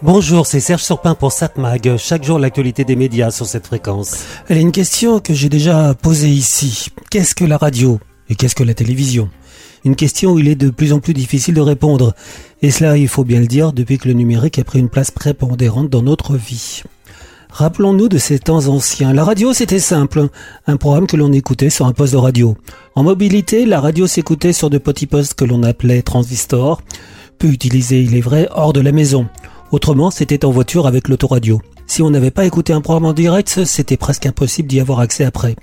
Bonjour, c'est Serge Surpin pour SatMag. Chaque jour, l'actualité des médias sur cette fréquence. Elle est une question que j'ai déjà posée ici. Qu'est-ce que la radio et qu'est-ce que la télévision? Une question où il est de plus en plus difficile de répondre. Et cela, il faut bien le dire, depuis que le numérique a pris une place prépondérante dans notre vie. Rappelons-nous de ces temps anciens. La radio, c'était simple. Un programme que l'on écoutait sur un poste de radio. En mobilité, la radio s'écoutait sur de petits postes que l'on appelait transistors, peu utilisés, il est vrai, hors de la maison. Autrement, c'était en voiture avec l'autoradio. Si on n'avait pas écouté un programme en direct, c'était presque impossible d'y avoir accès après.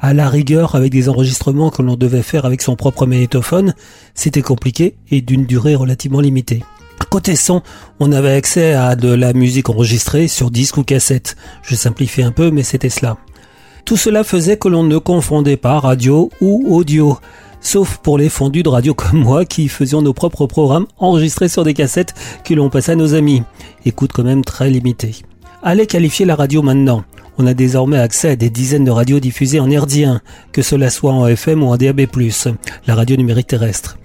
À la rigueur, avec des enregistrements que l'on devait faire avec son propre magnétophone, c'était compliqué et d'une durée relativement limitée. Côté son, on avait accès à de la musique enregistrée sur disque ou cassette. Je simplifie un peu, mais c'était cela. Tout cela faisait que l'on ne confondait pas radio ou audio sauf pour les fondus de radio comme moi qui faisions nos propres programmes enregistrés sur des cassettes que l'on passait à nos amis. Écoute quand même très limité. Allez qualifier la radio maintenant. On a désormais accès à des dizaines de radios diffusées en herdien, que cela soit en FM ou en DAB+, la radio numérique terrestre.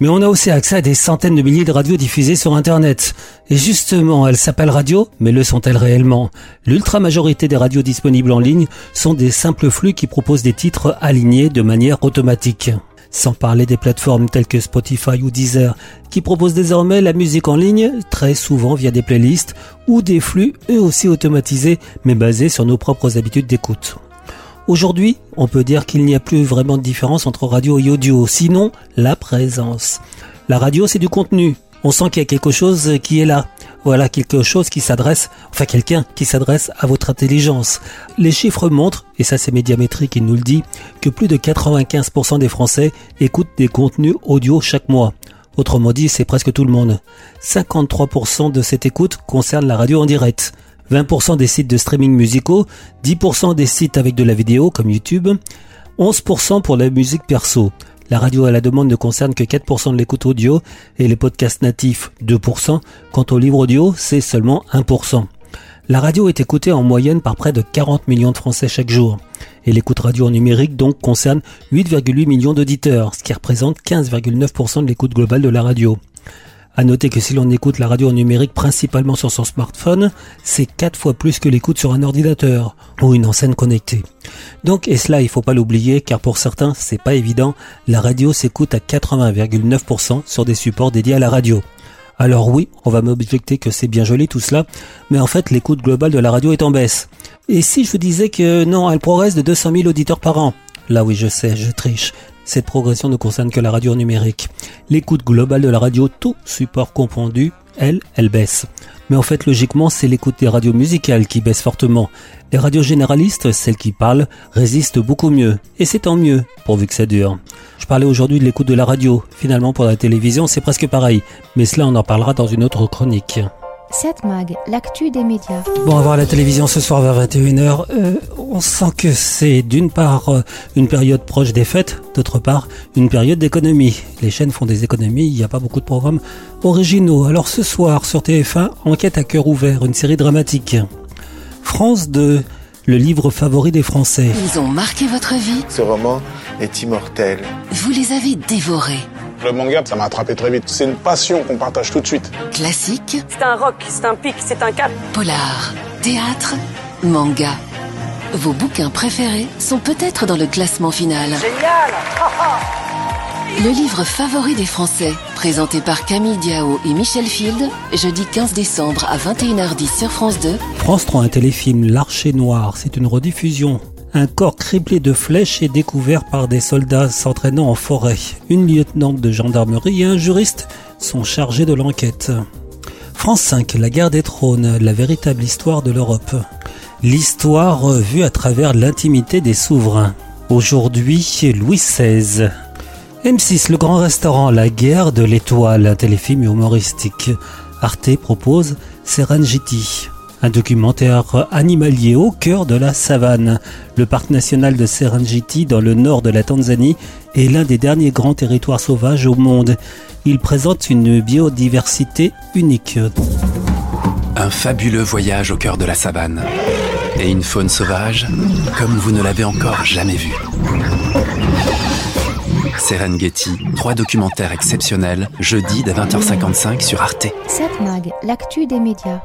Mais on a aussi accès à des centaines de milliers de radios diffusées sur Internet. Et justement, elles s'appellent radio, mais le sont-elles réellement? L'ultra majorité des radios disponibles en ligne sont des simples flux qui proposent des titres alignés de manière automatique. Sans parler des plateformes telles que Spotify ou Deezer, qui proposent désormais la musique en ligne, très souvent via des playlists, ou des flux eux aussi automatisés, mais basés sur nos propres habitudes d'écoute. Aujourd'hui, on peut dire qu'il n'y a plus vraiment de différence entre radio et audio, sinon la présence. La radio, c'est du contenu. On sent qu'il y a quelque chose qui est là. Voilà quelque chose qui s'adresse, enfin quelqu'un qui s'adresse à votre intelligence. Les chiffres montrent, et ça c'est Médiamétrie qui nous le dit, que plus de 95% des Français écoutent des contenus audio chaque mois. Autrement dit, c'est presque tout le monde. 53% de cette écoute concerne la radio en direct. 20% des sites de streaming musicaux, 10% des sites avec de la vidéo comme YouTube, 11% pour la musique perso. La radio à la demande ne concerne que 4% de l'écoute audio et les podcasts natifs 2%. Quant au livre audio, c'est seulement 1%. La radio est écoutée en moyenne par près de 40 millions de Français chaque jour. Et l'écoute radio numérique donc concerne 8,8 millions d'auditeurs, ce qui représente 15,9% de l'écoute globale de la radio. À noter que si l'on écoute la radio numérique principalement sur son smartphone, c'est 4 fois plus que l'écoute sur un ordinateur ou une enceinte connectée. Donc, et cela il faut pas l'oublier car pour certains c'est pas évident, la radio s'écoute à 80,9% sur des supports dédiés à la radio. Alors oui, on va m'objecter que c'est bien joli tout cela, mais en fait l'écoute globale de la radio est en baisse. Et si je vous disais que non, elle progresse de 200 000 auditeurs par an? Là oui, je sais, je triche. Cette progression ne concerne que la radio numérique. L'écoute globale de la radio, tout support confondu, elle, elle baisse. Mais en fait, logiquement, c'est l'écoute des radios musicales qui baisse fortement. Les radios généralistes, celles qui parlent, résistent beaucoup mieux. Et c'est tant mieux, pourvu que ça dure. Je parlais aujourd'hui de l'écoute de la radio. Finalement, pour la télévision, c'est presque pareil. Mais cela, on en parlera dans une autre chronique. 7 Mag, l'actu des médias. Bon, à voir la télévision ce soir vers 21h, euh, on sent que c'est d'une part euh, une période proche des fêtes, d'autre part une période d'économie. Les chaînes font des économies, il n'y a pas beaucoup de programmes originaux. Alors ce soir sur TF1, Enquête à cœur ouvert, une série dramatique. France 2, le livre favori des Français. Ils ont marqué votre vie. Ce roman est immortel. Vous les avez dévorés. Le manga, ça m'a attrapé très vite. C'est une passion qu'on partage tout de suite. Classique. C'est un rock, c'est un pic, c'est un cap. Polar. Théâtre. Manga. Vos bouquins préférés sont peut-être dans le classement final. Génial Le livre favori des Français, présenté par Camille Diao et Michel Field, jeudi 15 décembre à 21h10 sur France 2. France 3, un téléfilm L'Archer Noir, c'est une rediffusion un corps criblé de flèches est découvert par des soldats s'entraînant en forêt. Une lieutenante de gendarmerie et un juriste sont chargés de l'enquête. France 5, la guerre des trônes, la véritable histoire de l'Europe. L'histoire vue à travers l'intimité des souverains. Aujourd'hui, Louis XVI. M6, le grand restaurant, la guerre de l'étoile, un téléfilm humoristique. Arte propose Serengeti un documentaire animalier au cœur de la savane. Le parc national de Serengeti dans le nord de la Tanzanie est l'un des derniers grands territoires sauvages au monde. Il présente une biodiversité unique. Un fabuleux voyage au cœur de la savane. Et une faune sauvage comme vous ne l'avez encore jamais vue. Serengeti, trois documentaires exceptionnels, jeudi dès 20h55 sur Arte. 7 Mag, l'actu des médias.